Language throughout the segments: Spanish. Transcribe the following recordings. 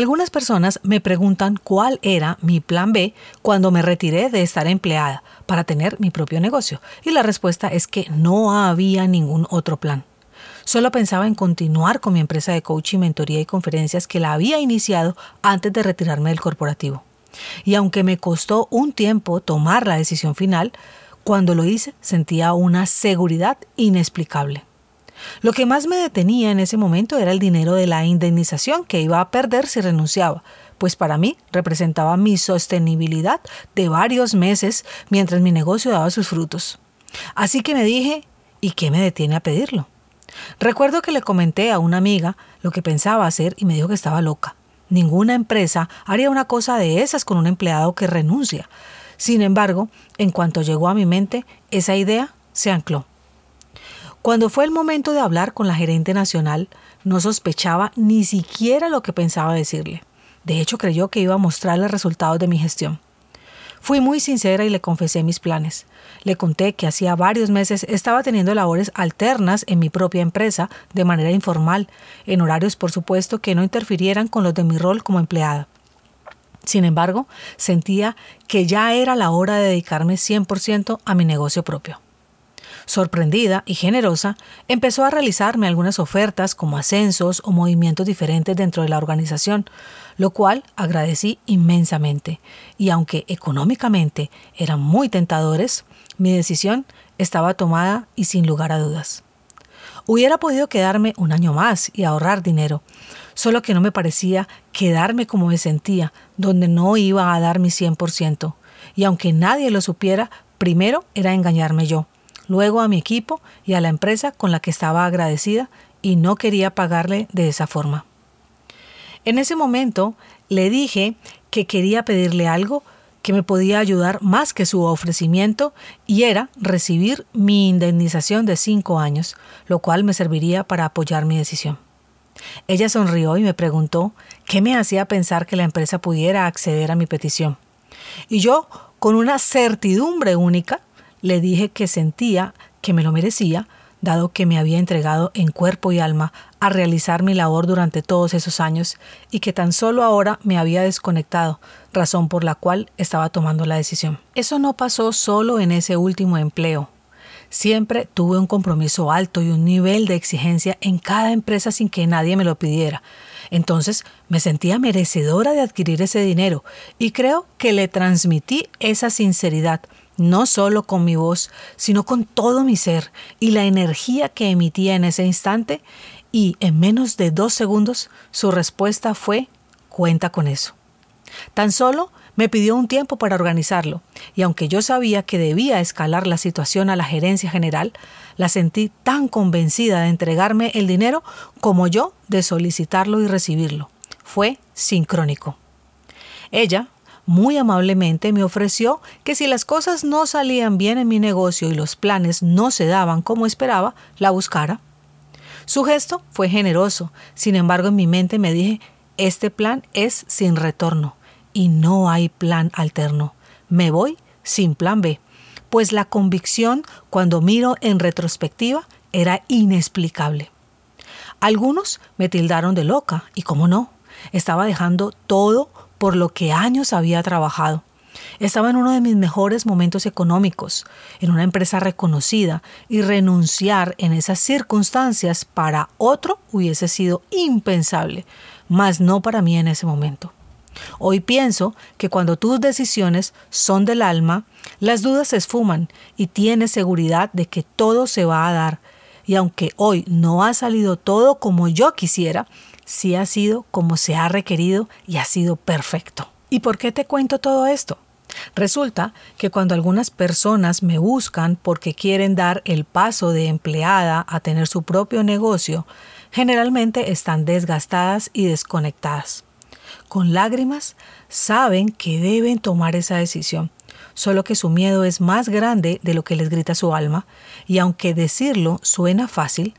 Algunas personas me preguntan cuál era mi plan B cuando me retiré de estar empleada para tener mi propio negocio. Y la respuesta es que no había ningún otro plan. Solo pensaba en continuar con mi empresa de coaching, mentoría y conferencias que la había iniciado antes de retirarme del corporativo. Y aunque me costó un tiempo tomar la decisión final, cuando lo hice sentía una seguridad inexplicable. Lo que más me detenía en ese momento era el dinero de la indemnización que iba a perder si renunciaba, pues para mí representaba mi sostenibilidad de varios meses mientras mi negocio daba sus frutos. Así que me dije, ¿y qué me detiene a pedirlo? Recuerdo que le comenté a una amiga lo que pensaba hacer y me dijo que estaba loca. Ninguna empresa haría una cosa de esas con un empleado que renuncia. Sin embargo, en cuanto llegó a mi mente, esa idea se ancló. Cuando fue el momento de hablar con la gerente nacional, no sospechaba ni siquiera lo que pensaba decirle. De hecho, creyó que iba a mostrarle resultados de mi gestión. Fui muy sincera y le confesé mis planes. Le conté que hacía varios meses estaba teniendo labores alternas en mi propia empresa de manera informal, en horarios por supuesto que no interfirieran con los de mi rol como empleada. Sin embargo, sentía que ya era la hora de dedicarme 100% a mi negocio propio. Sorprendida y generosa, empezó a realizarme algunas ofertas como ascensos o movimientos diferentes dentro de la organización, lo cual agradecí inmensamente. Y aunque económicamente eran muy tentadores, mi decisión estaba tomada y sin lugar a dudas. Hubiera podido quedarme un año más y ahorrar dinero, solo que no me parecía quedarme como me sentía, donde no iba a dar mi 100%. Y aunque nadie lo supiera, primero era engañarme yo luego a mi equipo y a la empresa con la que estaba agradecida y no quería pagarle de esa forma. En ese momento le dije que quería pedirle algo que me podía ayudar más que su ofrecimiento y era recibir mi indemnización de cinco años, lo cual me serviría para apoyar mi decisión. Ella sonrió y me preguntó qué me hacía pensar que la empresa pudiera acceder a mi petición. Y yo, con una certidumbre única, le dije que sentía que me lo merecía, dado que me había entregado en cuerpo y alma a realizar mi labor durante todos esos años y que tan solo ahora me había desconectado, razón por la cual estaba tomando la decisión. Eso no pasó solo en ese último empleo. Siempre tuve un compromiso alto y un nivel de exigencia en cada empresa sin que nadie me lo pidiera. Entonces me sentía merecedora de adquirir ese dinero y creo que le transmití esa sinceridad no solo con mi voz, sino con todo mi ser y la energía que emitía en ese instante, y en menos de dos segundos su respuesta fue cuenta con eso. Tan solo me pidió un tiempo para organizarlo, y aunque yo sabía que debía escalar la situación a la gerencia general, la sentí tan convencida de entregarme el dinero como yo de solicitarlo y recibirlo. Fue sincrónico. Ella muy amablemente me ofreció que si las cosas no salían bien en mi negocio y los planes no se daban como esperaba, la buscara. Su gesto fue generoso, sin embargo en mi mente me dije, este plan es sin retorno y no hay plan alterno. Me voy sin plan B, pues la convicción cuando miro en retrospectiva era inexplicable. Algunos me tildaron de loca, y cómo no, estaba dejando todo por lo que años había trabajado. Estaba en uno de mis mejores momentos económicos, en una empresa reconocida, y renunciar en esas circunstancias para otro hubiese sido impensable, mas no para mí en ese momento. Hoy pienso que cuando tus decisiones son del alma, las dudas se esfuman y tienes seguridad de que todo se va a dar. Y aunque hoy no ha salido todo como yo quisiera, si ha sido como se ha requerido y ha sido perfecto. ¿Y por qué te cuento todo esto? Resulta que cuando algunas personas me buscan porque quieren dar el paso de empleada a tener su propio negocio, generalmente están desgastadas y desconectadas. Con lágrimas saben que deben tomar esa decisión, solo que su miedo es más grande de lo que les grita su alma, y aunque decirlo suena fácil,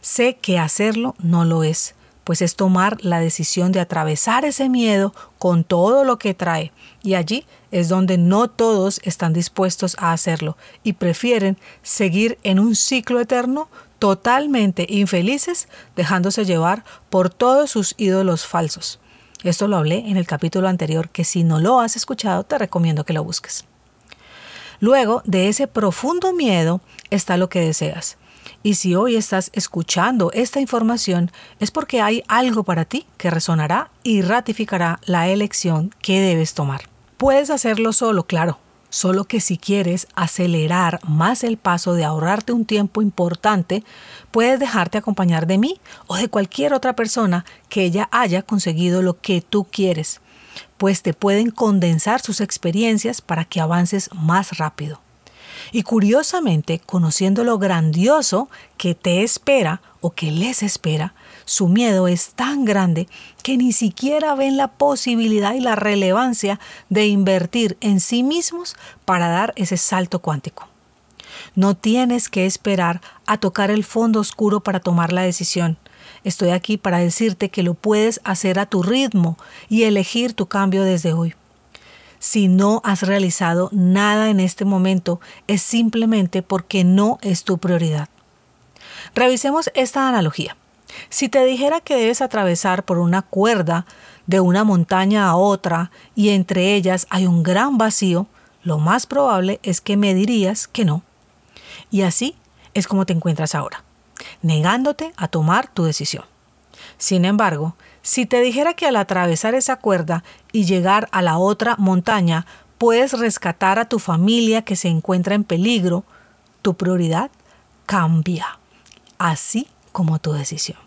sé que hacerlo no lo es, pues es tomar la decisión de atravesar ese miedo con todo lo que trae, y allí es donde no todos están dispuestos a hacerlo y prefieren seguir en un ciclo eterno totalmente infelices, dejándose llevar por todos sus ídolos falsos. Esto lo hablé en el capítulo anterior que si no lo has escuchado te recomiendo que lo busques. Luego de ese profundo miedo está lo que deseas. Y si hoy estás escuchando esta información es porque hay algo para ti que resonará y ratificará la elección que debes tomar. Puedes hacerlo solo, claro, solo que si quieres acelerar más el paso de ahorrarte un tiempo importante, puedes dejarte acompañar de mí o de cualquier otra persona que ya haya conseguido lo que tú quieres, pues te pueden condensar sus experiencias para que avances más rápido. Y curiosamente, conociendo lo grandioso que te espera o que les espera, su miedo es tan grande que ni siquiera ven la posibilidad y la relevancia de invertir en sí mismos para dar ese salto cuántico. No tienes que esperar a tocar el fondo oscuro para tomar la decisión. Estoy aquí para decirte que lo puedes hacer a tu ritmo y elegir tu cambio desde hoy. Si no has realizado nada en este momento, es simplemente porque no es tu prioridad. Revisemos esta analogía. Si te dijera que debes atravesar por una cuerda de una montaña a otra y entre ellas hay un gran vacío, lo más probable es que me dirías que no. Y así es como te encuentras ahora, negándote a tomar tu decisión. Sin embargo, si te dijera que al atravesar esa cuerda y llegar a la otra montaña puedes rescatar a tu familia que se encuentra en peligro, tu prioridad cambia, así como tu decisión.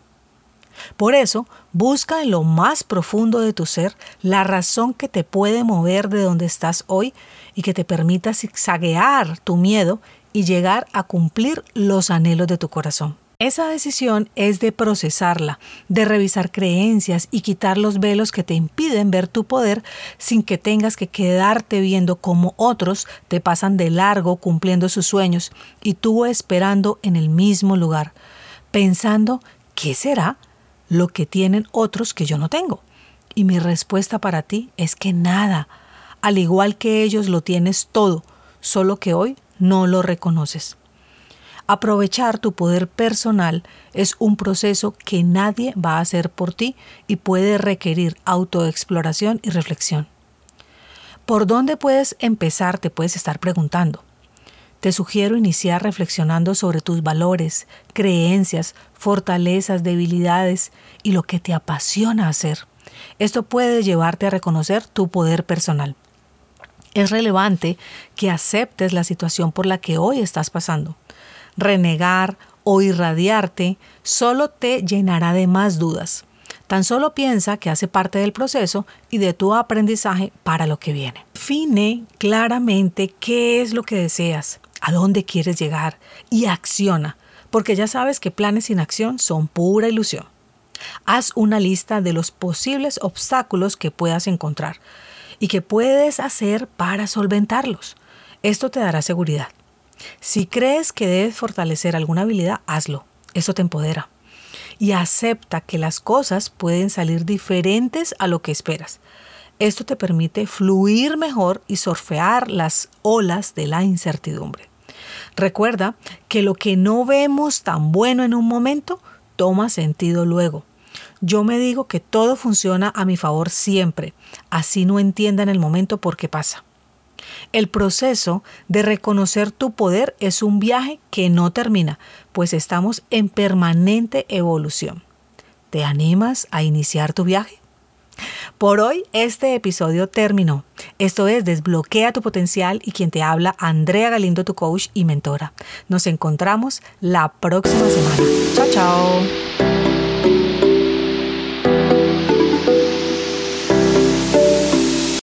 Por eso, busca en lo más profundo de tu ser la razón que te puede mover de donde estás hoy y que te permita zigzaguear tu miedo y llegar a cumplir los anhelos de tu corazón. Esa decisión es de procesarla, de revisar creencias y quitar los velos que te impiden ver tu poder sin que tengas que quedarte viendo cómo otros te pasan de largo cumpliendo sus sueños y tú esperando en el mismo lugar, pensando, ¿qué será? lo que tienen otros que yo no tengo. Y mi respuesta para ti es que nada, al igual que ellos lo tienes todo, solo que hoy no lo reconoces. Aprovechar tu poder personal es un proceso que nadie va a hacer por ti y puede requerir autoexploración y reflexión. ¿Por dónde puedes empezar? Te puedes estar preguntando. Te sugiero iniciar reflexionando sobre tus valores, creencias, fortalezas, debilidades y lo que te apasiona hacer. Esto puede llevarte a reconocer tu poder personal. Es relevante que aceptes la situación por la que hoy estás pasando. Renegar o irradiarte solo te llenará de más dudas. Tan solo piensa que hace parte del proceso y de tu aprendizaje para lo que viene. Define claramente qué es lo que deseas a dónde quieres llegar y acciona, porque ya sabes que planes sin acción son pura ilusión. Haz una lista de los posibles obstáculos que puedas encontrar y que puedes hacer para solventarlos. Esto te dará seguridad. Si crees que debes fortalecer alguna habilidad, hazlo. Eso te empodera. Y acepta que las cosas pueden salir diferentes a lo que esperas. Esto te permite fluir mejor y surfear las olas de la incertidumbre. Recuerda que lo que no vemos tan bueno en un momento toma sentido luego. Yo me digo que todo funciona a mi favor siempre, así no entienda en el momento por qué pasa. El proceso de reconocer tu poder es un viaje que no termina, pues estamos en permanente evolución. ¿Te animas a iniciar tu viaje? Por hoy este episodio terminó. Esto es Desbloquea tu potencial y quien te habla, Andrea Galindo, tu coach y mentora. Nos encontramos la próxima semana. Chao, chao.